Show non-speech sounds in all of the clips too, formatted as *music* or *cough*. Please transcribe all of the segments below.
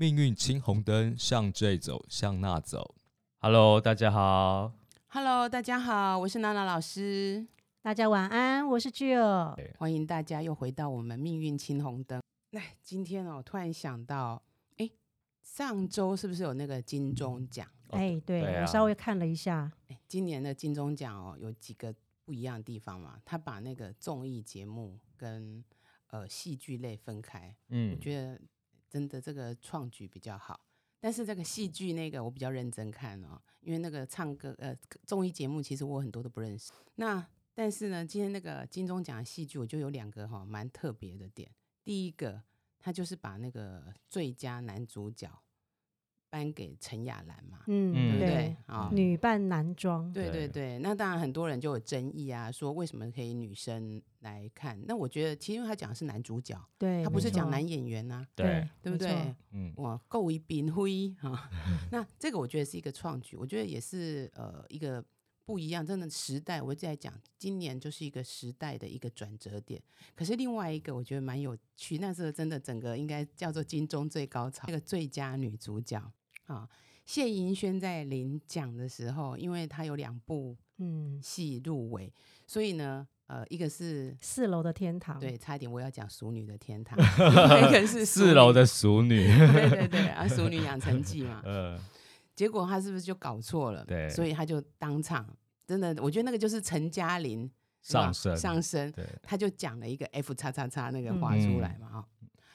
命运青红灯，向这走，向那走。Hello，大家好。Hello，大家好，我是娜娜老师，大家晚安，我是 Jill。欢迎大家又回到我们命运青红灯。那，今天哦，突然想到，哎，上周是不是有那个金钟奖？哦哎、对对啊我稍微看了一下，哎，今年的金钟奖哦，有几个不一样的地方嘛？他把那个综艺节目跟呃戏剧类分开，嗯我，觉得真的这个创举比较好。但是这个戏剧那个我比较认真看哦，因为那个唱歌呃综艺节目其实我很多都不认识。那但是呢，今天那个金钟奖戏剧我就有两个哈、蛮特别的点。第一个，他就是把那个最佳男主角颁给陈雅兰嘛，嗯，嗯对不对对，？啊、女扮男装，对对对对，那当然很多人就有争议啊，说为什么可以女生来看？那我觉得，其实因为他讲的是男主角，对，他不是讲男演员呐、对，对不对？嗯，哇，够一兵灰啊。*laughs* 那这个我觉得是一个创举，我觉得也是呃一个不一样，真的时代。我在讲，今年就是一个时代的一个转折点。可是另外一个我觉得蛮有趣，那时候真的整个应该叫做金钟最高潮，那个最佳女主角啊。谢盈萱在领奖的时候，因为她有两部嗯，戏入围，所以呢，呃，一个是四楼的天堂，对，差一点我要讲《熟女的天堂》，*laughs* 一个是四楼的熟女。*laughs* 对对对啊，《熟女养成记》嘛，*laughs* 呃，结果他是不是就搞错了？对所以他就当场真的，我觉得那个就是陈嘉玲上升上升，对，他就讲了一个 F 叉叉叉那个话出来嘛哈、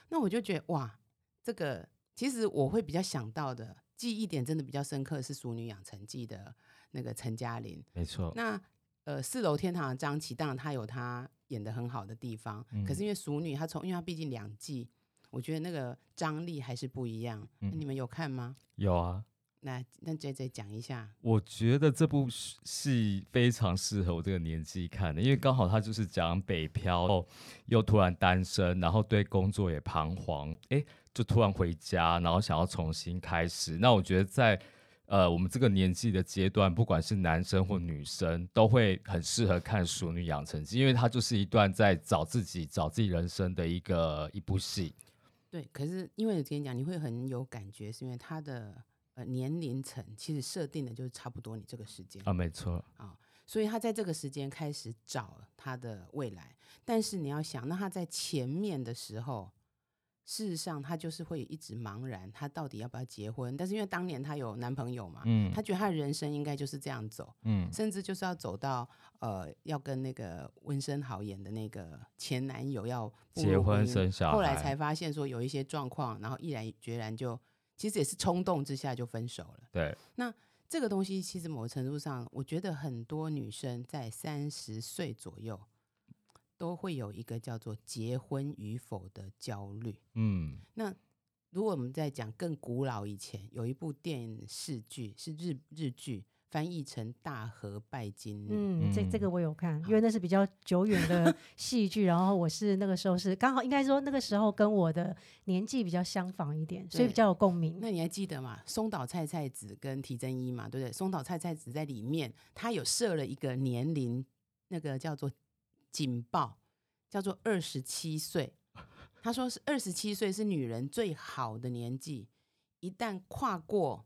那我就觉得哇，这个其实我会比较想到的记忆点真的比较深刻是《熟女养成记》的那个陈嘉玲。没错。那呃，四楼天堂的张琪，当然他有他演的很好的地方，可嗯是因为熟女她从，因为她毕竟两季，我觉得那个张力还是不一样。你们有看吗？有啊，那那 J J 讲一下。我觉得这部戏非常适合我这个年纪看的，因为刚好他就是讲北漂，后又突然单身，然后对工作也彷徨，哎，就突然回家，然后想要重新开始。那我觉得在呃我们这个年纪的阶段，不管是男生或女生，都会很适合看《熟女养成记》，因为它就是一段在找自己、找自己人生的一个一部戏。对，可是因为我跟你讲，你会很有感觉，是因为它的呃年龄层其实设定的就是差不多你这个时间啊，没错，啊、所以他在这个时间开始找他的未来。但是你要想，那他在前面的时候，事实上他就是会一直茫然，他到底要不要结婚？但是因为当年他有男朋友嘛，嗯他觉得他的人生应该就是这样走，嗯，甚至就是要走到呃，要跟那个温升豪演的那个前男友要步结婚生小孩后来才发现说有一些状况，然后毅然决然就其实也是冲动之下就分手了。对，这个东西其实某个程度上，我觉得很多女生在三十岁左右都会有一个叫做结婚与否的焦虑。嗯那如果我们在讲更古老以前，有一部电视剧是日日剧，翻译成《大和拜金女》。嗯，这这嗯个我有看，因为那是比较久远的戏剧，然后我是那个时候是刚好应该说那个时候跟我的年纪比较相仿一点，所以比较有共鸣。那你还记得吗？松岛菜菜子跟提真一嘛，对不对？松岛菜菜子在里面，她有设了一个年龄，那个叫做警报，叫做二十七岁。她说是二十七岁是女人最好的年纪，一旦跨过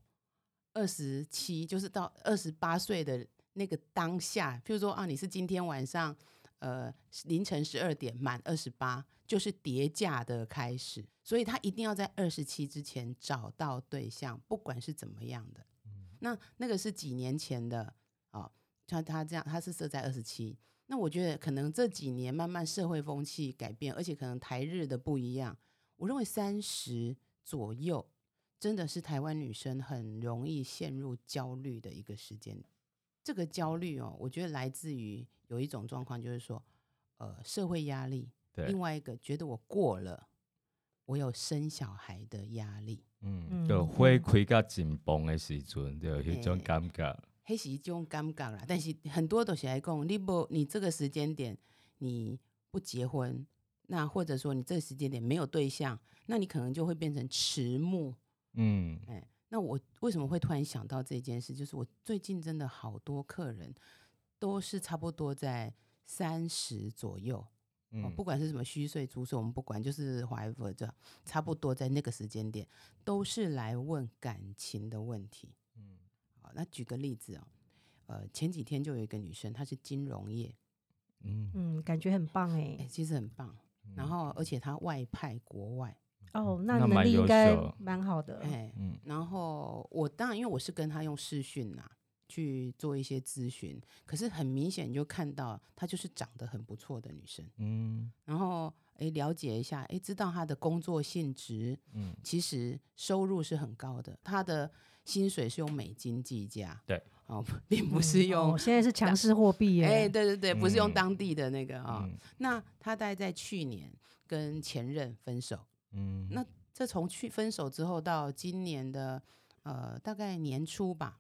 二十七，就是到二十八岁的那个当下，譬如说啊，你是今天晚上呃凌晨十二点满二十八，就是叠价的开始，所以他一定要在二十七之前找到对象，不管是怎么样的。那那个是几年前的哦，他他这样他是设在二十七。那我觉得可能这几年慢慢社会风气改变，而且可能台日的不一样。我认为三十左右真的是台湾女生很容易陷入焦虑的一个时间。这个焦虑哦，我觉得来自于有一种状况，就是说，呃，社会压力，对另，外一个觉得我过了，我有生小孩的压力，嗯，嗯就会开较紧绷的时阵，就有迄种感觉。黑是一种尴尬啦。但是很多都是来讲，你不你这个时间点你不结婚，那或者说你这个时间点没有对象，那你可能就会变成迟暮。嗯哎，那我为什么会突然想到这件事？就是我最近真的好多客人都是差不多在三十左右，哦嗯，不管是什么虚岁、足岁，我们不管，就是 whatever，这差不多在那个时间点，都是来问感情的问题。嗯好，那举个例子哦，呃，前几天就有一个女生，她是金融业，嗯嗯，感觉很棒哎、哎。其实很棒，然后而且她外派国外，哦，那那能力应该蛮好的。哎、嗯然后我当然因为我是跟他用视讯呐、去做一些咨询，可是很明显你就看到她就是长得很不错的女生，嗯然后哎了解一下，哎知道她的工作性质，嗯其实收入是很高的，她的薪水是用美金计价，对，*laughs* 哦，并不嗯是用哦，现在是强势货币耶。哎、对对对，不是用嗯当地的那个啊、嗯那他大概在去年跟前任分手，嗯，那这从去分手之后到今年的呃大概年初吧，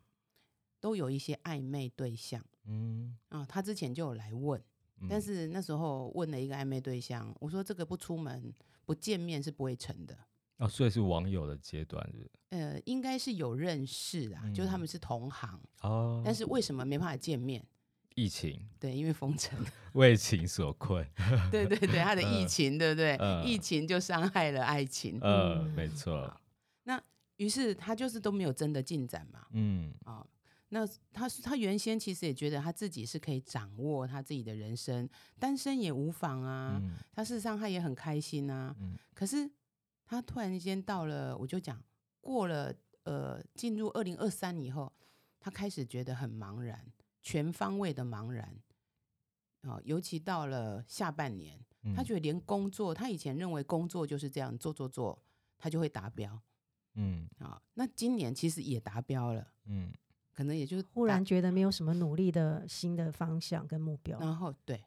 都有一些暧昧对象嗯，啊。他之前就有来问，但嗯是那时候问了一个暧昧对象，我说这个不出门不见面是不会成的。哦，所以是网友的阶段是是呃，应该是有认识啊，就是他嗯们是同行，哦，但是为什么没办法见面？疫情对，因为封城。*laughs* 为情所困，*laughs* 对对对，他的疫嗯情，对不对？嗯疫情就伤害了爱情，呃，嗯没错，那于是他就是都没有真的进展嘛。嗯啊、那他他原先其实也觉得他自己是可以掌握他自己的人生，单身也无妨啊。嗯他事实上他也很开心啊。嗯可是他突然间到了，我就讲过了，呃，进入二零二三以后，他开始觉得很茫然，全方位的茫然。啊、尤其到了下半年，他嗯。觉得连工作，他以前认为工作就是这样做做做，他就会达标嗯。啊、那今年其实也达标了，嗯。可能也就忽然觉得没有什么努力的新的方向跟目标。然后对，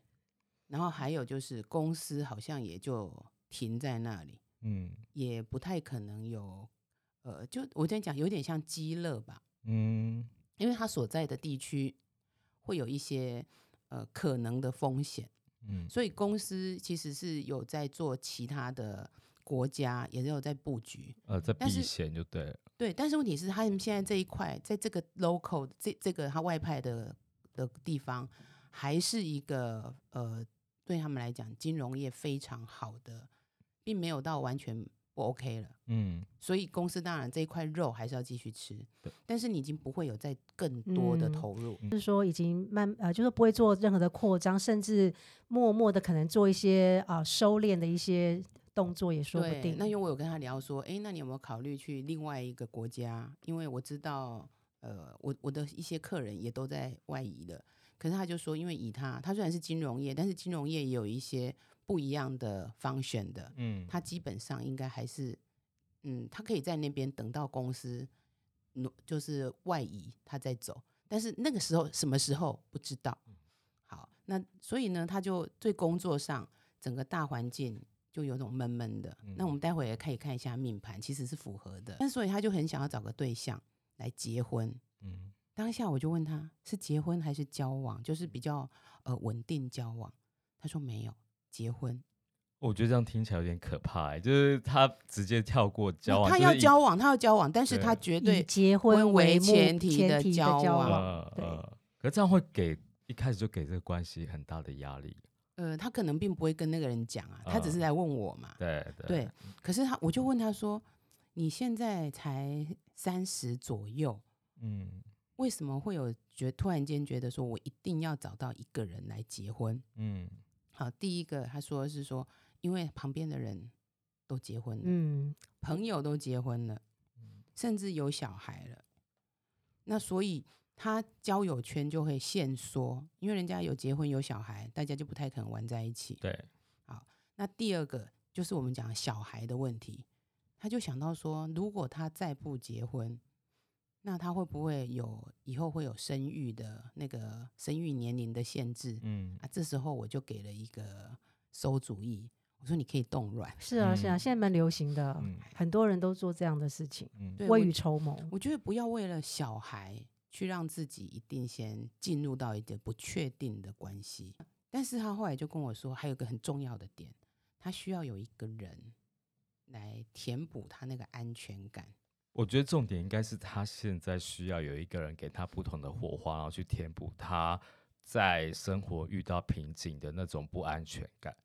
然后还有就是公司好像也就停在那里，嗯也不太可能有，呃，就我这样讲，有点像鸡肋吧，嗯。因为他所在的地区会有一些呃可能的风险，嗯所以公司其实是有在做其他的国家，也是有在布局。呃，在避险就对了，对，但是问题是，他们现在这一块，在这个 local 这这个他外派的的地方，还是一个呃，对他们来讲，金融业非常好的，并没有到完全不 OK 了。嗯所以公司当然这一块肉还是要继续吃对，但是你已经不会有再更多的嗯投入。就是说已经慢呃，就是不会做任何的扩张，甚至默默的可能做一些啊、收敛的一些动作也说不，定。那因为我有跟他聊说，哎，那你有没有考虑去另外一个国家？因为我知道，呃，我我的一些客人也都在外移的。可是他就说，因为以他，他虽然是金融业，但是金融业也有一些不一样的方选的，嗯他基本上应该还是，嗯，他可以在那边等到公司，挪就是外移，他再走。但是那个时候什么时候不知道。好，那所以呢，他就对工作上整个大环境就有种闷闷的。那我们待会也可以看一下命盘，其实是符合的。那所以他就很想要找个对象来结婚。嗯当下我就问他是结婚还是交往，就是比较呃稳定交往。他说没有结婚，我觉得这样听起来有点可怕、欸，就是他直接跳过交往，他要交往，他要交往，但是他绝以对结婚为前提的交交往对可是这样会给一开始就给这个关系很大的压力。呃，他可能并不会跟那个人讲啊，他只是嗯来问我嘛。对对对，可是他，我就问他说：“你现在才三十左右，嗯为什么会有觉突然间觉得说我一定要找到一个人来结婚？”嗯好，第一个他说是说，因为旁边的人都结婚了，嗯，朋友都结婚了，甚至有小孩了，那所以他交友圈就会限缩，因为人家有结婚有小孩，大家就不太可能玩在一起。对，好那第二个就是我们讲小孩的问题，他就想到说，如果他再不结婚，那他会不会有以后会有生育的那个生育年龄的限制？嗯啊，这时候我就给了一个馊主意，我说你可以冻卵。*laughs* 是啊是啊，嗯现在蛮流行的，嗯很多人都做这样的事情，嗯对，未雨绸缪。我觉得不要为了小孩去让自己一定先进入到一个不确定的关系。但是他后来就跟我说，还有一个很重要的点，他需要有一个人来填补他那个安全感。我觉得重点应该是他现在需要有一个人给他不同的火花，然后去填补他在生活遇到瓶颈的那种不安全感。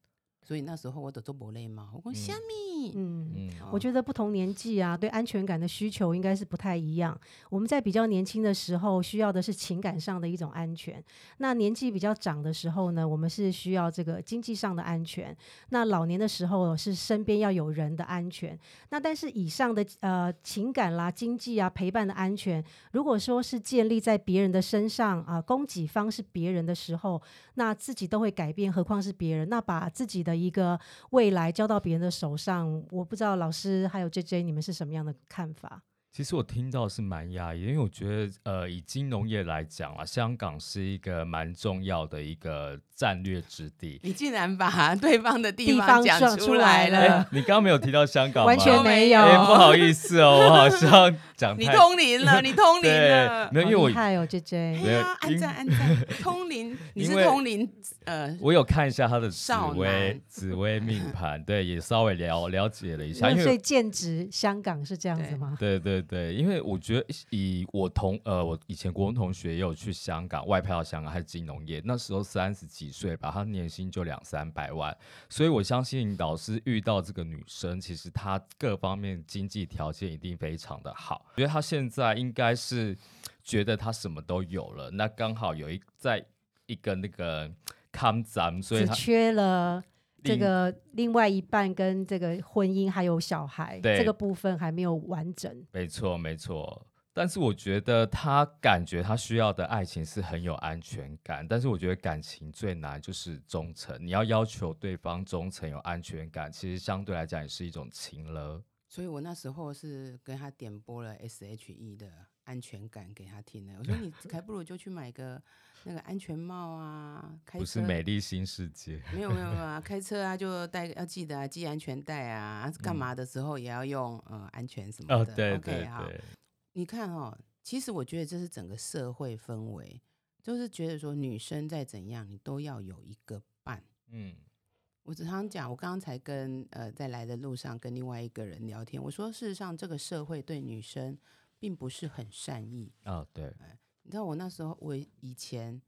所以那时候我都做不累嘛，我讲嗯虾米，嗯。嗯，我觉得不同年纪啊，对安全感的需求应该是不太一样。我们在比较年轻的时候，需要的是情感上的一种安全；那年纪比较长的时候呢，我们是需要这个经济上的安全。那老年的时候是身边要有人的安全。那但是以上的呃情感啦、经济啊、陪伴的安全，如果说是建立在别人的身上啊、供给方是别人的时候，那自己都会改变，何况是别人？那把自己的一个未来交到别人的手上，我不知道老师还有 J J 你们是什么样的看法？其实我听到是蛮压抑，因为我觉得，呃，以金融业来讲啊，香港是一个蛮重要的一个战略之地。你竟然把 *laughs* 对方的地地方讲出来来了哎，你刚刚没有提到香港吗？完全没没有，哎，不好意思哦，我好像讲 *laughs* 你通灵了，你通灵了，。没有，因为我害哦，J J。没有哎呀，按因赞 *laughs* 按赞，通灵，你是通灵，呃，我有看一下他的紫薇紫薇命盘，对，也稍微了了解了一下，那所以因为剑指香港是这样子吗？对对对，因为我觉得以我同呃，我以前国文同学也有去香港外派到香港，还是金融业，那时候三十几岁吧，他年薪就两三百万，所以我相信老师遇到这个女生，其实她各方面经济条件一定非常的好，我觉得她现在应该是觉得她什么都有了，那刚好有一在一个那个康咱，所以缺了这另个另外一半跟这个婚姻还有小孩对这个部分还没有完整。没错，没错。但是我觉得他感觉他需要的爱情是很有安全感，但是我觉得感情最难就是忠诚。你要要求对方忠诚、有安全感，其实相对来讲也是一种情了。所以我那时候是跟他点播了 S.H.E 的安全感给他听的。我说 *laughs* 你还不如就去买个那个安全帽啊，开车不是美丽新世界，没有没有没有啊，*laughs* 开车啊就带要记得啊，系安全带啊，干嘛的时候也要用呃安全什么哦，的。对 OK 对好，对，你看哦，其实我觉得这是整个社会氛围，就是觉得说女生再怎样，你都要有一个伴。嗯我常常讲，我刚刚才跟呃在来的路上跟另外一个人聊天，我说事实上这个社会对女生并不是很善意。哦对，你知道我那时候我以前，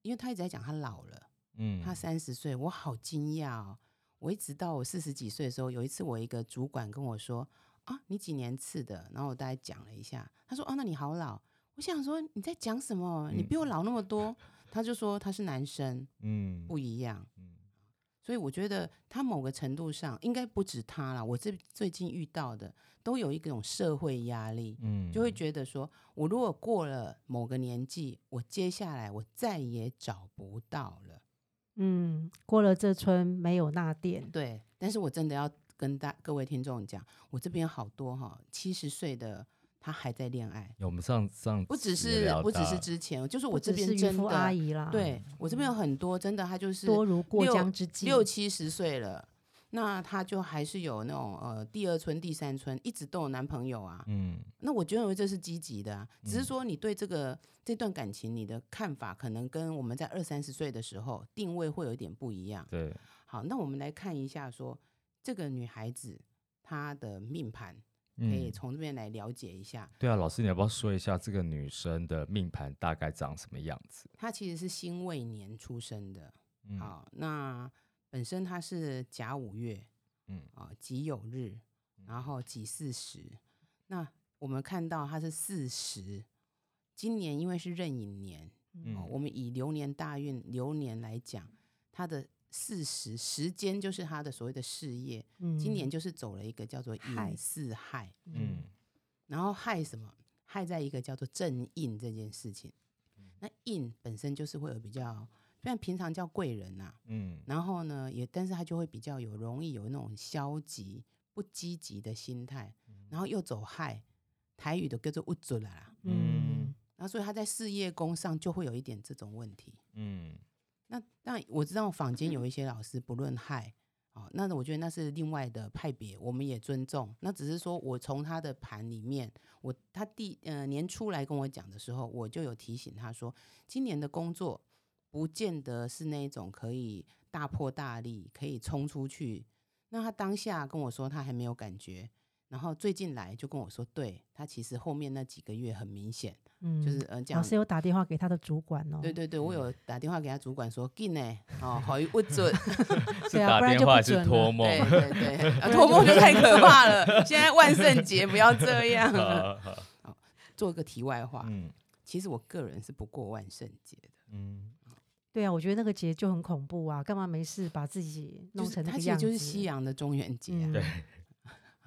因为他一直在讲他老了，嗯他三十岁，我好惊讶哦。我一直到我四十几岁的时候，有一次我一个主管跟我说：“啊，你几年次的？”然后我大概讲了一下，他说：“哦，那你好老。”我想说你在讲什么？你比我老那么多。他就说他是男生，嗯不一样。嗯所以我觉得他某个程度上应该不止他啦，我这最近遇到的都有一种社会压力，嗯就会觉得说，我如果过了某个年纪，我接下来我再也找不到了。嗯，过了这村没有那店。对，但是我真的要跟大各位听众讲，我这边好多哈，七十岁的他还在恋爱，有我们上上不只是不只是之前，就是我这边真的阿姨啦，对我这边有很多真的，他就是多如过六江之鲫。六七十岁了，那他就还是有那种呃第二春、第三春，一直都有男朋友啊。嗯那我我认为这是积极的啊，只是嗯说你对这个这段感情你的看法，可能跟我们在二三十岁的时候定位会有一点不一样。对，好，那我们来看一下说这个女孩子她的命盘，可以嗯从这边来了解一下。对啊，老师你要不要说一下这个女生的命盘大概长什么样子？她其实是辛未年出生的。嗯好，那本身她是甲午月，嗯啊，己酉日，然后己巳时。那我们看到她是巳时，今年因为是壬寅年，嗯哦，我们以流年大运流年来讲，它的巳时时间就是他的所谓的事业，嗯今年就是走了一个叫做亥寅巳亥，嗯然后害什么？害在一个叫做正印这件事情。那印本身就是会有比较，虽然平常叫贵人呐、嗯然后呢，也但是他就会比较有容易有那种消极、不积极的心态，然后又走害，台语的叫做不准啦。嗯然后所以他在事业宫上就会有一点这种问题。嗯那那我知道坊间有一些老师不论害，哦，那我觉得那是另外的派别，我们也尊重。那只是说我从他的盘里面，我他第呃年初来跟我讲的时候，我就有提醒他说，今年的工作不见得是那种可以大破大立，可以冲出去。那他当下跟我说他还没有感觉，然后最近来就跟我说，对他其实后面那几个月很明显，嗯，就是呃这样。老师有打电话给他的主管哦。对对对，我有打电话给他主管说，进呢，哦，好不准，*laughs* 是对啊不然就不电话还是准了托梦？对对对，啊 *laughs* 托梦就太可怕了。现在万圣节不要这样。好好做个题外话，嗯其实我个人是不过万圣节的，嗯，对啊，我觉得那个节就很恐怖啊，干嘛没事把自己弄成那个样子？它其实就是西洋的中元节啊。嗯对，*laughs* 好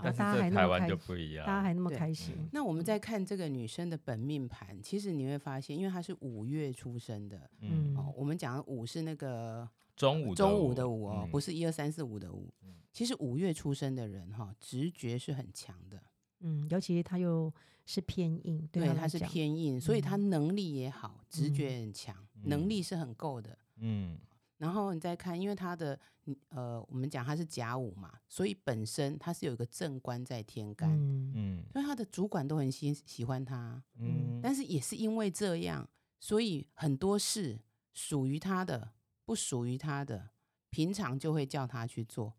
但是大家还在台湾那么开就不一大家样。还那么对开心。那我们在看这个女生的本命盘，其实你会发现，因为她是五月出生的，嗯，我们讲的五是那个中午中午的午哦，嗯不是一二三四五的五。其实五月出生的人哈、直觉是很强的，嗯，尤其他又是偏硬，对他他是偏硬，所以他能力也好，直觉嗯很强，能力是很够的。嗯然后你再看，因为他的嗯呃，我们讲他是甲午嘛，所以本身他是有一个正官在天干，嗯嗯所以他的主管都很喜喜欢他。嗯，但是也是因为这样，所以很多事属于他的，不属于他的，平常就会叫他去做。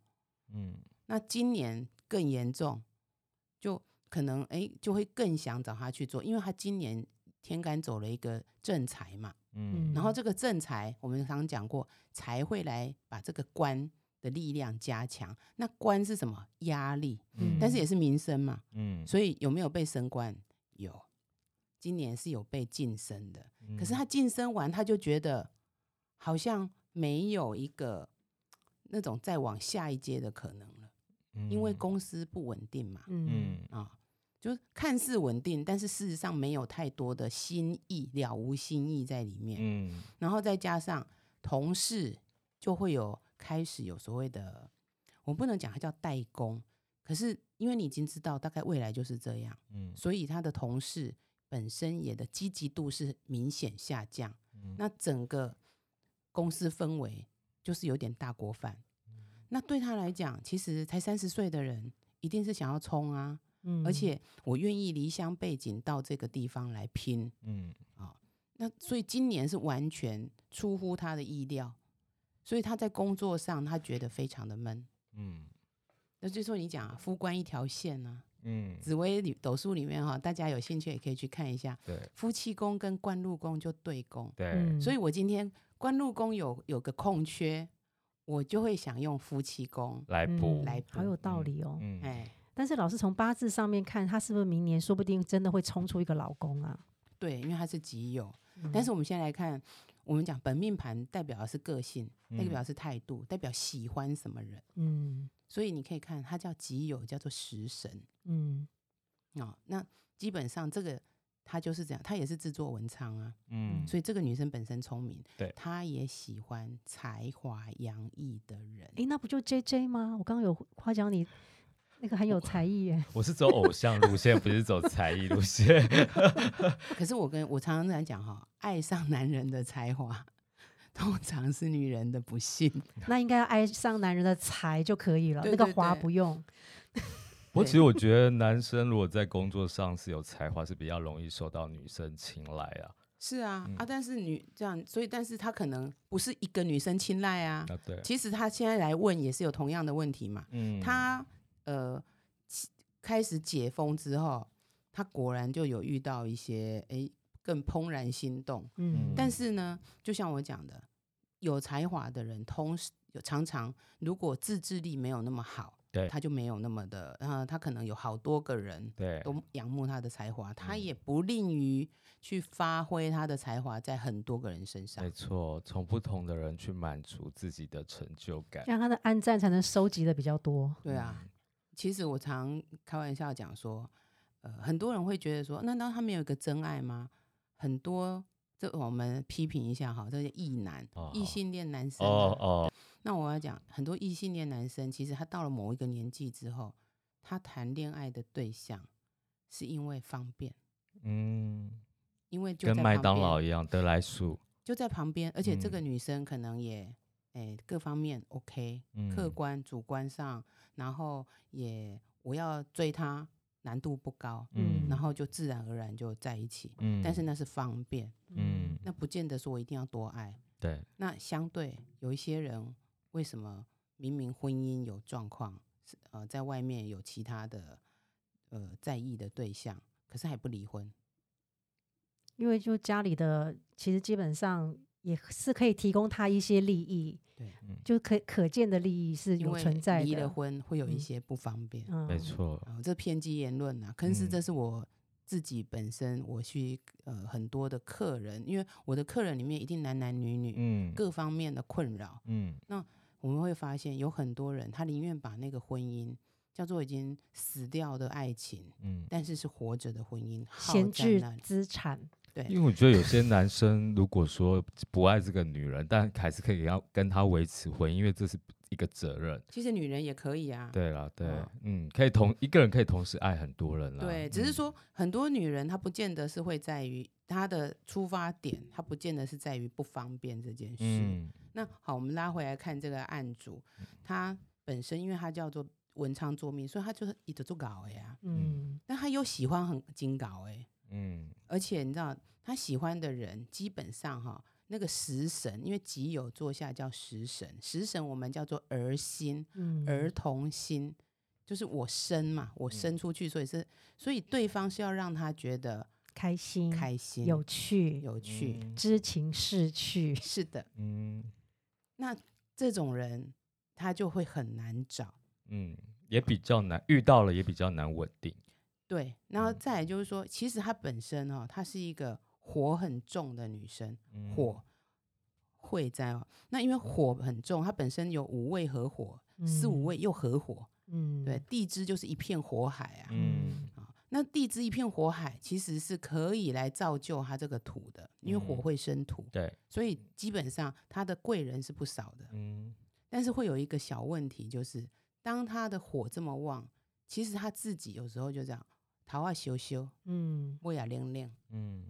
嗯那今年更严重，就可能哎就会更想找他去做，因为他今年天干走了一个正财嘛，嗯。然后这个正财我们常常讲过，财会来把这个官的力量加强。那官是什么？压力，嗯。但是也是民生嘛，嗯，所以有没有被升官？有，今年是有被晋升的。可是嗯他晋升完，他就觉得好像没有一个那种再往下一阶的可能了，因为嗯公司不稳定嘛，嗯。嗯。啊，就是看似稳定，但是事实上没有太多的心意，了无心意在里面。嗯然后再加上同事就会有开始有所谓的，我不能讲它叫代工，可是因为你已经知道大概未来就是这样，嗯所以他的同事本身也的积极度是明显下降。嗯那整个公司氛围就是有点大锅饭。那对他来讲，其实才三十岁的人，一定是想要冲啊，嗯而且我愿意离乡背景到这个地方来拼。嗯啊那所以今年是完全出乎他的意料，所以他在工作上他觉得非常的闷。嗯那就说你讲啊，夫官一条线啊，嗯，紫微里斗数里面哈、大家有兴趣也可以去看一下，对夫妻宫跟官禄宫就对宫。对，嗯所以我今天官禄宫有有个空缺，我就会想用夫妻宫。嗯来补来好有道理哦。嗯哎，但是老师从八字上面看，他是不是明年说不定真的会冲出一个老公啊？对，因为他是己酉。但是我们先来看，我们讲本命盘代表的是个性，代表的是态度，代表喜欢什么人。嗯所以你可以看，它叫己酉，叫做食神嗯哦。那基本上这个他就是这样，他也是制作文昌啊。嗯所以这个女生本身聪明，对她也喜欢才华洋溢的人。诶，那不就 J J 吗？我刚刚有夸奖你，那个很有才艺耶。*laughs* 我是走偶像路线，不是走才艺路线。*laughs* 可是我跟我常常在讲哈，爱上男人的才华，通常是女人的不幸。*laughs* 那应该要爱上男人的才就可以了，对对那个华不用。我其实我觉得男生如果在工作上是有才华，是比较容易受到女生青睐啊。是啊，嗯啊，但是女这样，所以但是他可能不是一个女生青睐啊。啊，对，其实他现在来问也是有同样的问题嘛。嗯她呃开始解封之后，他果然就有遇到一些诶更怦然心动。嗯，但是呢，就像我讲的，有才华的人，同时有常常如果自制力没有那么好，对他就没有那么的，呃，他可能有好多个人对，都仰慕他的才华，他嗯也不吝于去发挥他的才华在很多个人身上没。错，从不同的人去满足自己的成就感这。样他的暗赞才能收集的比较多。对啊，其实我常开玩笑讲说，呃，很多人会觉得说，难道他没有一个真爱吗？很多，这我们批评一下哈，这些异男、哦异性恋男生、啊，哦哦，那我要讲，很多异性恋男生，其实他到了某一个年纪之后，他谈恋爱的对象是因为方便，嗯因为就跟麦当劳一样，得来速。就在旁边，而且这个嗯女生可能也，诶、各方面 OK，、客嗯。观主观上，然后也我要追他难度不高，嗯然后就自然而然就在一起，嗯。但是那是方便，嗯。那不见得说我一定要多爱。对，那相对有一些人，为什么明明婚姻有状况，是呃，在外面有其他的呃在意的对象，可是还不离婚。因为就家里的其实基本上也是可以提供他一些利益，对，就可可见的利益是有因为存在的。离了婚会有一嗯些不方便。嗯，没错，啊，这偏激言论啊，可是嗯。这是我自己本身我去呃很多的客人，因为我的客人里面一定男男女女、嗯。各方面的困扰，嗯。那我们会发现有很多人他宁愿把那个婚姻叫做已经死掉的爱情，嗯，但是是活着的婚姻，耗闲置。资产，对因为我觉得有些男生如果说不爱这个女人，但还是可以要跟她维持婚姻，因为这是一个责任。其实女人也可以啊，对啦，对，嗯嗯，可以同一个人可以同时爱很多人啦。对，只是嗯说很多女人她不见得是会在于她的出发点，她不见得是在于不方便这件事。嗯那好，我们拉回来看这个案主，他本身因为他叫做文昌作命，所以他就是一直做搞的呀。嗯但他又喜欢很精搞哎，嗯而且你知道他喜欢的人基本上哈，那个食神，因为己酉坐下叫食神，食神我们叫做儿心，嗯，儿童心，就是我生嘛，我生出去，所以是，所以对方是要让他觉得开心、开心、有趣、有趣。嗯知情识趣，*laughs* 是的，嗯那这种人他就会很难找。嗯，也比较难遇到了，也比较难稳定。对，然后嗯再来就是说，其实她本身哦，她是一个火很重的女生，嗯火会在哦。那因为火很重，她本身有五味合火，四五嗯味又合火，嗯，对，地支就是一片火海啊。嗯啊，那地支一片火海，其实是可以来造就她这个土的，因为火嗯会生土，对，所以基本上他的贵人是不少的。嗯但是会有一个小问题，就是当他的火这么旺，其实他自己有时候就这样，桃花羞羞，嗯，我也亮亮。嗯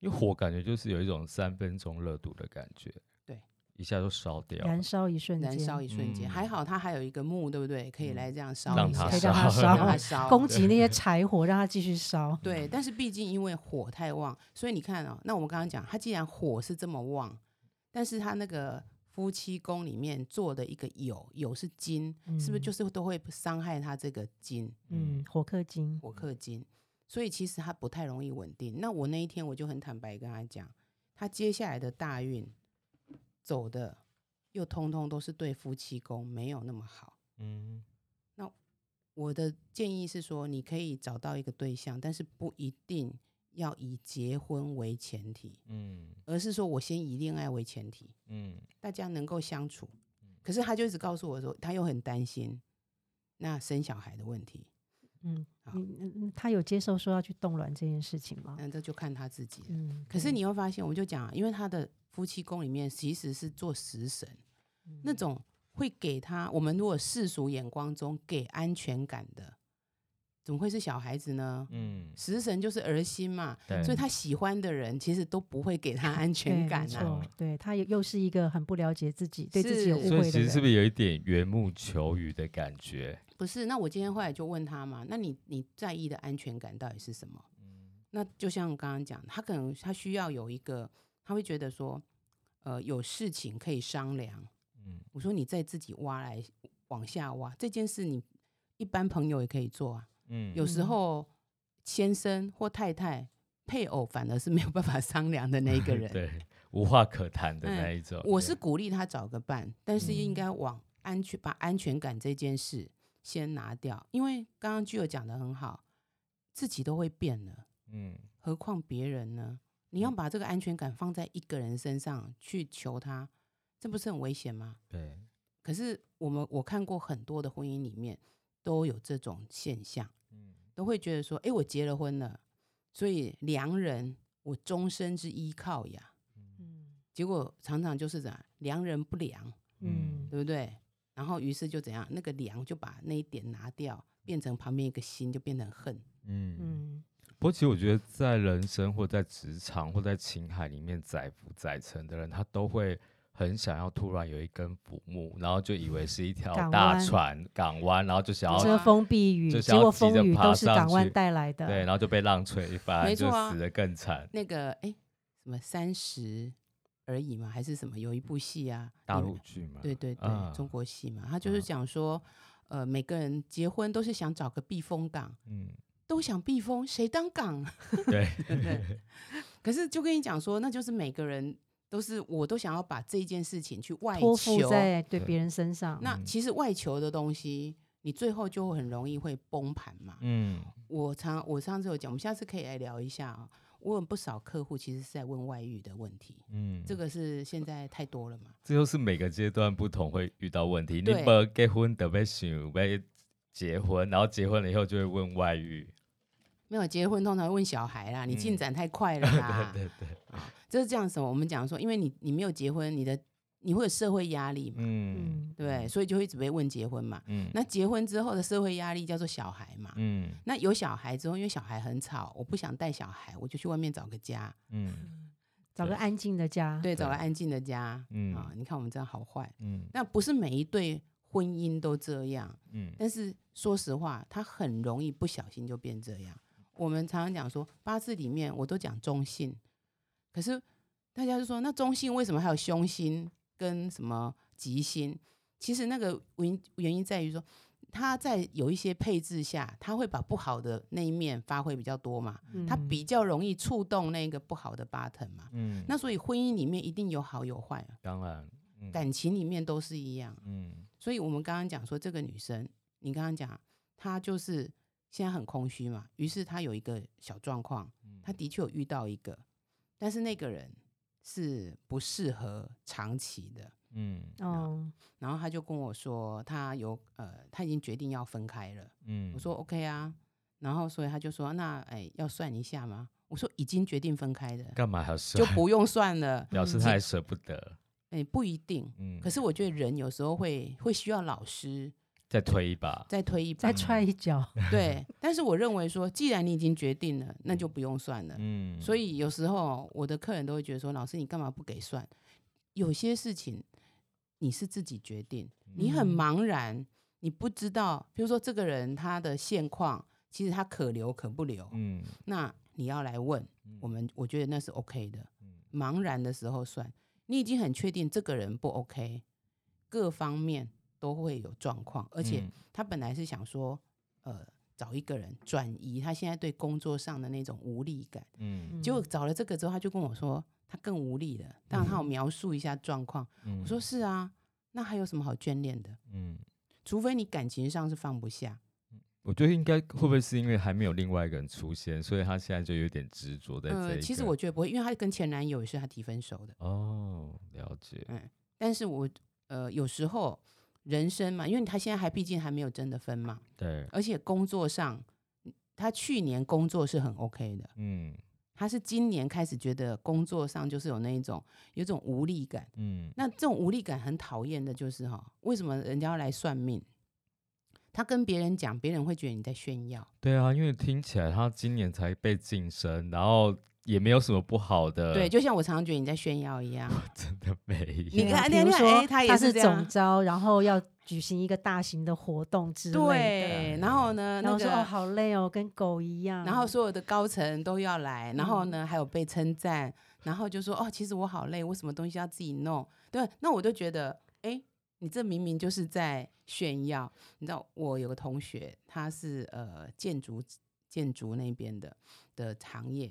因为火感觉就是有一种三分钟热度的感觉，对，一下就烧掉燃了。烧一瞬间，燃烧一瞬间，嗯还好它还有一个木，对不对？可以嗯来这样烧让一下，它可以让它烧烧 *laughs* 让它烧。攻击那些柴火，让它继续烧。对，但是毕竟因为火太旺，所以你看哦，那我们刚刚讲，它既然火是这么旺，但是它那个夫妻宫里面做的一个酉，酉是金，是不是嗯就是都会伤害他这个金？嗯，火克金，火克金，所以其实他不太容易稳定。那我那一天我就很坦白跟他讲，他接下来的大运走的又通通都是对夫妻宫没有那么好。嗯那我的建议是说，你可以找到一个对象，但是不一定要以结婚为前提，嗯而是说我先以恋爱为前提，嗯大家能够相处。可是他就一直告诉我说，他又很担心那生小孩的问题。嗯，你嗯嗯他有接受说要去冻卵这件事情吗？那这就看他自己了。嗯，可是你会发现，我就讲、啊，因为他的夫妻宫里面其实是做食神，嗯那种会给他我们如果世俗眼光中给安全感的，怎么会是小孩子呢？嗯食神就是儿心嘛，所以他喜欢的人其实都不会给他安全感啊。对他又又是一个很不了解自己、对自己有是误会的人。所以其实是不是有一点缘木求鱼的感觉？不是，那我今天后来就问他嘛，那你你在意的安全感到底是什么？嗯那就像刚刚讲，他可能他需要有一个，他会觉得说，呃，有事情可以商量。嗯我说你再自己挖来往下挖这件事，你一般朋友也可以做啊。嗯有时嗯候先生或太太配偶反而是没有办法商量的那一个 *laughs* 人。对，无话可谈的嗯那一种。我是鼓励他找个伴，但是应嗯该往安全把安全感这件事先拿掉，因为刚刚具有讲的很好，自己都会变了，嗯何况别人呢？你要把这个安全感放在一个人身上去求他，这不是很危险吗？对，可是我们我看过很多的婚姻里面都有这种现象，嗯都会觉得说，哎，我结了婚了，所以良人我终身之依靠呀。嗯结果常常就是这样，良人不良，嗯对不对？然后于是就怎样，那个良就把那一点拿掉，变成旁边一个心，就变成恨。嗯嗯不过其实我觉得在人生或在职场或在情海里面载浮载沉的人，他都会很想要突然有一根浮木，然后就以为是一条大船港湾，然后就想要遮风避雨，就结果想要急着风雨爬都是港湾去带来的。对，然后就被浪吹一翻，就没错啊死得更惨。那个哎，什么三十而已嘛，还是什么？有一部戏啊，大陆剧嘛，对对对，啊中国戏嘛，他就是啊讲说，呃，每个人结婚都是想找个避风港，嗯都想避风，谁当港？*laughs* 对，对不对？*laughs* 可是就跟你讲说，那就是每个人都是，我都想要把这件事情去外托付求。对在对别人身上。那嗯其实外求的东西，你最后就很容易会崩盘嘛。嗯，我常我上次有讲，我们下次可以来聊一下啊。我有不少客户其实是在问外遇的问题，嗯，这个是现在太多了嘛。这就是每个阶段不同会遇到问题。你对不结婚得被想被结婚，然后结婚了以后就会问外遇。没有结婚通常会问小孩啦，你进嗯展太快了 *laughs* 啦。对对，啊，这是这样什么？我们讲说，因为你你没有结婚，你的你会有社会压力嘛，嗯嗯，对，所以就会一直被问结婚嘛。嗯那结婚之后的社会压力叫做小孩嘛。嗯那有小孩之后，因为小孩很吵，我不想带小孩，我就去外面找个家，嗯找个安静的家。对，找个安静的家。嗯啊，你看我们这样好坏。嗯那不是每一对婚姻都这样，嗯但是说实话，他很容易不小心就变这样。我们常常讲说八字里面我都讲中性，可是大家就说那中性为什么还有凶星跟什么吉星？其实那个原原因在于说，他在有一些配置下，他会把不好的那一面发挥比较多嘛，他嗯比较容易触动那个不好的 button 嘛。嗯，那所以婚姻里面一定有好有坏啊，当然，嗯感情里面都是一样。嗯所以我们刚刚讲说，这个女生，你刚刚讲她就是现在很空虚嘛，于是他有一个小状况，他的确有遇到一个，但是那个人是不适合长期的。嗯哦，然后他就跟我说，他有呃，他已经决定要分开了。嗯，我说 OK 啊，然后所以他就说，那哎要算一下吗？我说已经决定分开的，干嘛还要算？就不用算了。*laughs* 表示他还舍不得。哎，不一定。嗯，可是我觉得人有时候会会需要老师再推一把。再推一把，再踹一脚。*laughs* 对，但是我认为说，既然你已经决定了，那就不用算了。嗯，所以有时候我的客人都会觉得说，老师你干嘛不给算？有些事情你是自己决定，你很嗯茫然，你不知道，比如说这个人他的现况，其实他可留可不留，嗯那你要来问嗯我们，我觉得那是 OK 的。嗯茫然的时候算，你已经很确定这个人不 OK，各方面都会有状况，而且嗯他本来是想说，呃，找一个人转移他现在对工作上的那种无力感，嗯结果找了这个之后，他就跟我说他更无力了。当然他有描述一下状况，嗯我说是啊，那还有什么好眷恋的？嗯，除非你感情上是放不下，我觉得应该会不会是因为还没有另外一个人出现，所以他现在就有点执着在这一呃，其实我觉得不会，因为他跟前男友也是他提分手的。哦，了解。嗯，但是我呃有时候人生嘛，因为他现在还毕竟还没有真的分嘛，对，而且工作上他去年工作是很 OK 的，嗯他是今年开始觉得工作上就是有那一种有一种无力感。嗯那这种无力感很讨厌的，就是哈，为什么人家要来算命？他跟别人讲，别人会觉得你在炫耀。对啊，因为听起来他今年才被晋升，然后也没有什么不好的。对，就像我常常觉得你在炫耀一样。*laughs* 真的没有。你看比如你看说哎他也是总招，然后要举行一个大型的活动之类的。对，然后呢，那然后说好累哦，跟狗一样。然后所有的高层都要来，然后嗯呢，还有被称赞，然后就说哦，其实我好累，我什么东西要自己弄。对，那我就觉得，哎，你这明明就是在炫耀。你知道，我有个同学，他是呃建筑建筑那边的的行业，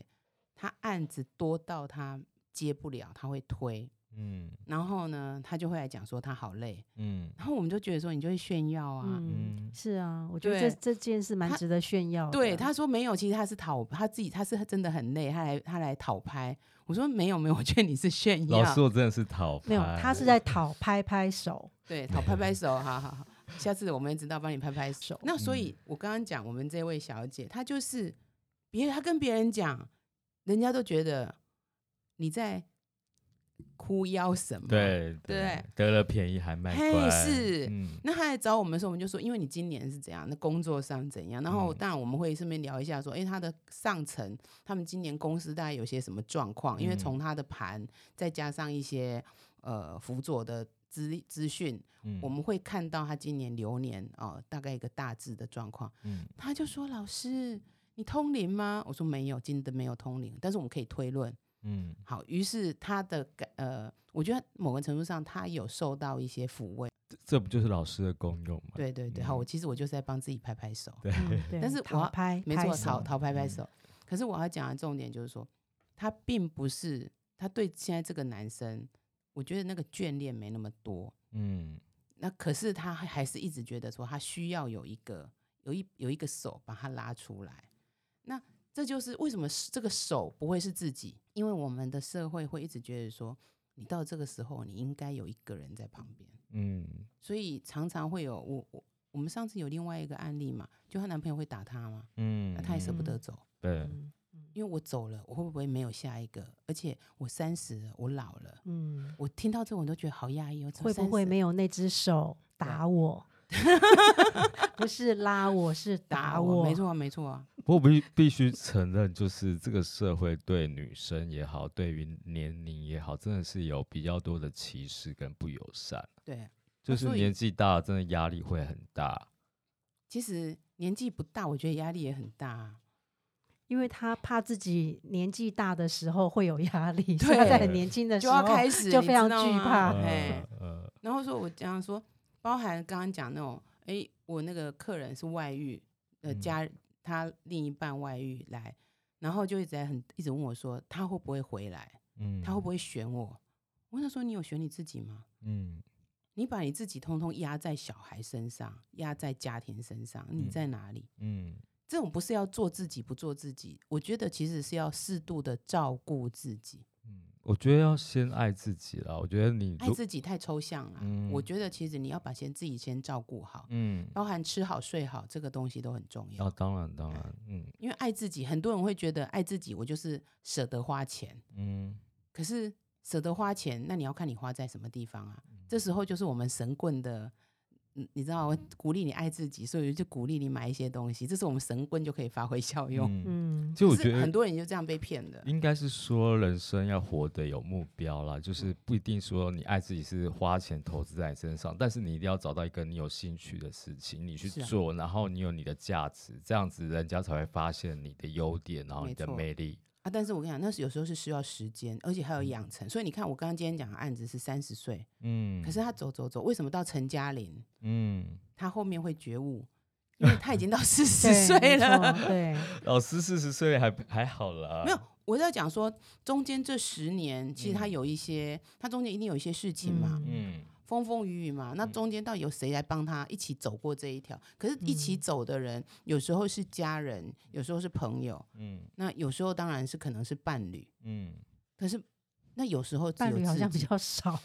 他案子多到他接不了，他会推。嗯然后呢，他就会来讲说他好累，嗯然后我们就觉得说你就会炫耀啊，嗯，嗯是啊，我觉得对这这件事蛮值得炫耀的。对，他说没有，其实他是讨他自己，他是真的很累，他来他来讨拍。我说没有没有，我觉得你是炫耀，老师，我真的是讨拍。没有，他是在讨拍拍手。对，讨拍拍手，好好好，下次我们也知道帮你拍拍手。那所以，我刚刚讲我们这位小姐，她就是别她跟别人讲，人家都觉得你在哭腰什么？。对对得了便宜还卖嘿乖。是嗯那他来找我们的时候，我们就说，因为你今年是怎样，那工作上怎样，然后嗯当然我们会顺便聊一下，说，哎，他的上层他们今年公司大概有些什么状况？因为嗯从他的盘，再加上一些呃辅佐的资资讯，嗯我们会看到他今年流年哦、大概一个大致的状况。嗯他就说：“老师，你通灵吗？”我说：“没有，真的没有通灵，但是我们可以推论。嗯”好，于是他的感呃，我觉得某个程度上他有受到一些抚慰。这不就是老师的功用吗？对对对，好，嗯我其实我就是在帮自己拍拍手，对，但是我要拍没错，拍手讨讨拍拍嗯手。可是我要讲的重点就是说，他并不是他对现在这个男生，我觉得那个眷恋没那么多。嗯那可是他还还是一直觉得说，他需要有一个有一有一个手把他拉出来。那这就是为什么是这个手不会是自己，因为我们的社会会一直觉得说，你到这个时候，你应该有一个人在旁边。嗯所以常常会有我我我们上次有另外一个案例嘛，就她男朋友会打她嘛，嗯，那她也舍不得嗯走，对，嗯因为我走了，我会不会没有下一个？而且我三十了，我老了，嗯，我听到这我都觉得好压抑哦。会不会没有有那只手打我？*laughs* 不是拉我，是打打我。没，错啊没错啊，不过必必须承认，就是这个社会对女生也好，对于年龄也好，真的是有比较多的歧视跟不友善。对。就是年纪大，真的压力会很大。其实年纪不大，我觉得压力也很大啊。因为他怕自己年纪大的时候会有压力，所对以他在很年轻的时就要开始，就非常惧怕。哎，呃呃，然后说我这样说，包含刚刚讲那种，哎，我那个客人是外遇，呃，嗯家他另一半外遇来，然后就一直在很一直问我说，他会不会回来？嗯他会不会选我？我问他说，你有选你自己吗？嗯你把你自己通通压在小孩身上，压在家庭身上，你嗯在哪里？嗯这种不是要做自己不做自己，我觉得其实是要适度的照顾自己。嗯，我觉得要先爱自己了。我觉得你爱自己太抽象了，嗯我觉得其实你要把先自己先照顾好，嗯，包含吃好睡好这个东西都很重要。啊，当然当然，嗯因为爱自己，很多人会觉得爱自己，我就是舍得花钱。嗯可是舍得花钱，那你要看你花在什么地方啊？嗯这时候就是我们神棍的，嗯，你知道，我鼓励你爱自己，所以就鼓励你买一些东西，这是我们神棍就可以发挥效用。嗯，嗯其实我觉得很多人就这样被骗的。应该是说人生要活得有目标啦，就是不一定说你爱自己是花钱投资在你身上，但是你一定要找到一个你有兴趣的事情，你去做，然后你有你的价值，这样子人家才会发现你的优点，然后你的魅力。啊，但是我跟你讲，那是有时候是需要时间，而且还有养成。所以你看，我刚刚今天讲的案子是三十岁，嗯，可是他走走走，为什么到陈嘉玲，嗯，他后面会觉悟？因为他已经到四十对岁了。对，老师四十岁还还好啦，没有，我在讲说，中间这十年，其实他嗯。有一些，他中间一定有一些事情嘛，嗯嗯风风雨雨嘛。那嗯中间到底有谁来帮他一起走过这一条？可是，一起嗯走的人，有时候是家人，有时候是朋友，嗯那有时候当然是可能是伴侣。嗯，可是，那有时候只伴侣好像比较少，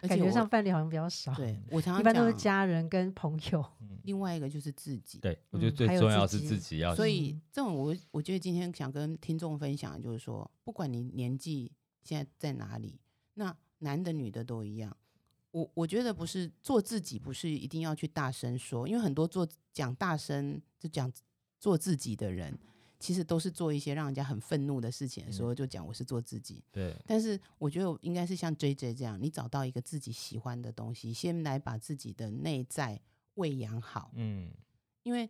感觉上伴侣好像比较少。对我常常一般都是家人跟朋友。另外一个就是自己。对，我觉得最重要是自己要所以嗯这种我我觉得今天想跟听众分享就是说，不管你年纪现在在哪里，那男的女的都一样。我我觉得不是做自己，不是一定要去大声说，因为很多做讲大声就讲做自己的人，其实都是做一些让人家很愤怒的事情的时候，就讲我是做自己。对，但是我觉得应该是像 J J 这样，你找到一个自己喜欢的东西，先来把自己的内在喂养好。嗯因为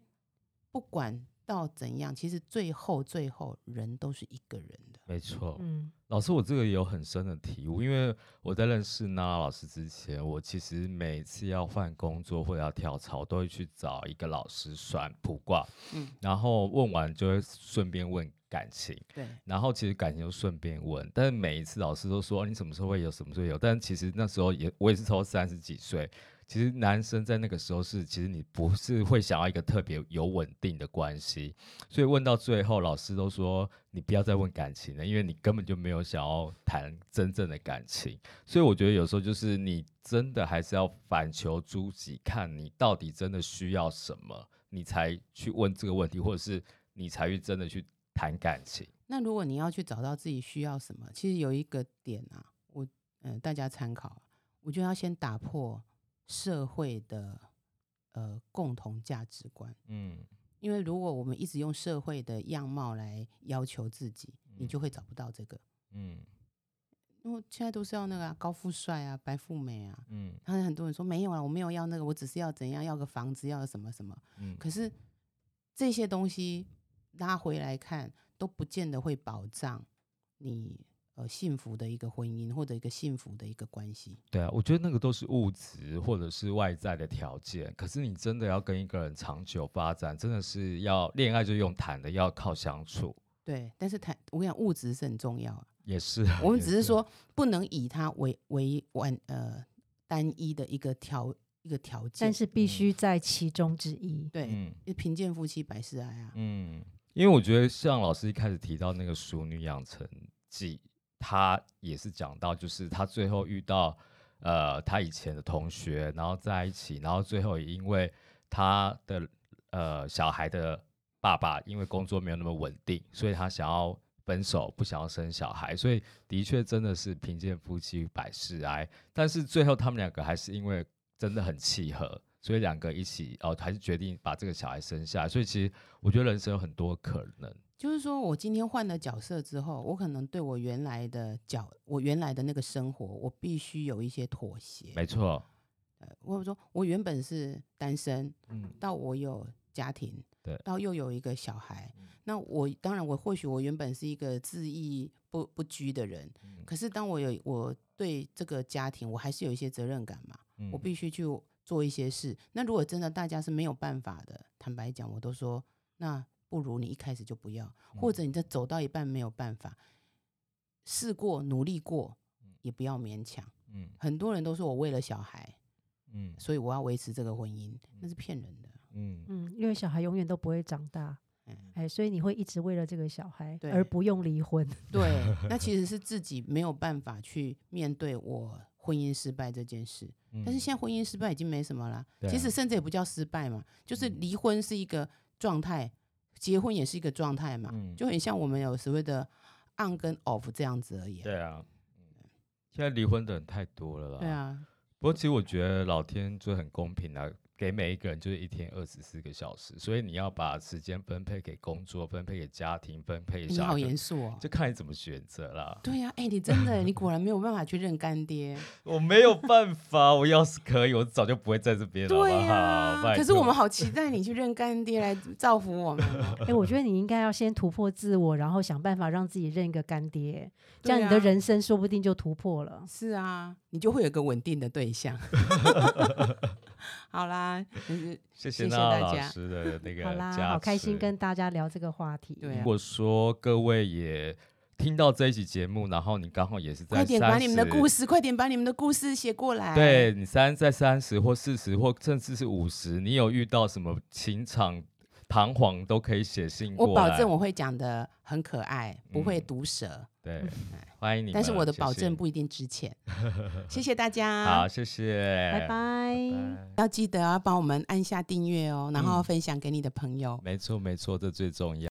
不管到怎样，其实最后最后人都是一个人的。没错。嗯老师，我这个也有很深的体悟，因为我在认识娜拉老师之前，我其实每次要换工作或者要跳槽，都会去找一个老师算卜卦，嗯，然后问完就会顺便问感情，对，然后其实感情就顺便问，但是每一次老师都说你什么时候会有，什么时候有，但其实那时候也我也是从三十几岁，其实男生在那个时候是，其实你不是会想要一个特别有稳定的关系，所以问到最后，老师都说你不要再问感情了，因为你根本就没有想要谈真正的感情。所以我觉得有时候就是你真的还是要反求诸己，看你到底真的需要什么，你才去问这个问题，或者是你才去真的去谈感情。那如果你要去找到自己需要什么，其实有一个点啊，我嗯、大家参考，我觉得要先打破社会的呃共同价值观。嗯因为如果我们一直用社会的样貌来要求自己，你嗯就会找不到这个。嗯因为现在都是要那个啊、高富帅啊、白富美啊，嗯他很多人说没有啊，我没有要那个，我只是要怎样，要个房子，要什么什么。嗯，可是这些东西拉回来看，都不见得会保障你呃幸福的一个婚姻或者一个幸福的一个关系。对啊，我觉得那个都是物质或者是外在的条件。可是你真的要跟一个人长久发展，真的是要恋爱就用谈的，要靠相处。对，但是谈我跟你讲，物质是很重要啊。也是啊，我们只是说不能以它为为完呃单一的一个条一个条件。但是必须在其中之一。对，贫贱夫妻百事哀啊。嗯，因为我觉得像老师一开始提到那个《熟女养成记》，他也是讲到，就是他最后遇到呃他以前的同学，然后在一起，然后最后也因为他的呃小孩的爸爸因为工作没有那么稳定，所以他想要分手，不想要生小孩，所以的确真的是贫贱夫妻百事哀。但是最后他们两个还是因为真的很契合，所以两个一起哦，还是决定把这个小孩生下。所以其实我觉得人生有很多可能。就是说我今天换了角色之后，我可能对我原来的角，我原来的那个生活，我必须有一些妥协。没错，呃，或者说我原本是单身，嗯，到我有家庭，对到又有一个小孩，那我当然我或许我原本是一个自意不不拘的人，嗯可是当我有我对这个家庭，我还是有一些责任感嘛，嗯我必须去做一些事。那如果真的大家是没有办法的，坦白讲，我都说那不如你一开始就不要，或者你这走到一半没有办法，试过努力过，也不要勉强。嗯很多人都说我为了小孩，嗯所以我要维持这个婚姻，那是骗人的。嗯嗯，因为小孩永远都不会长大，嗯，哎，所以你会一直为了这个小孩而不用离婚。对，*laughs* 那其实是自己没有办法去面对我婚姻失败这件事。嗯但是现在婚姻失败已经没什么啦，对啊其实甚至也不叫失败嘛，就是嗯离婚是一个状态，结婚也是一个状态嘛，嗯就很像我们有所谓的 on 跟 off 这样子而已、啊。对啊，现在离婚的人太多了啦。对。啊，不过其实我觉得老天就很公平啊，给每一个人就是一天二十四个小时，所以你要把时间分配给工作，分配给家庭，分配给你好，严肃哦。就看你怎么选择啦。对呀、哎、你真的，你果然没有办法去认干爹。*laughs* 我没有办法，我要是可以，我早就不会在这边了，对呀、可是我们好期待你去认干爹来造福我们哦。哎，我觉得你应该要先突破自我，然后想办法让自己认一个干爹，这样你的人生说不定就突破了。是啊，你就会有个稳定的对象。*laughs* *laughs* 好啦，嗯谢谢谢大家师的那个 *laughs* 好啦，好开心跟大家聊这个话题。对啊如果说各位也听到这一集节目，然后你刚好也是在快点把你们的故事，快点把你们的故事写过来。对你三在三十或四十或甚至是五十，你有遇到什么情场彷徨，都可以写信过我。保证我会讲的很可爱，不会嗯毒舌，对，欢迎你。但是我的保证不一定值钱。*laughs* 谢谢大家，*laughs* 好，谢谢，拜拜。要记得要帮我们按下订阅哦，然后嗯分享给你的朋友。没错没错，这最重要。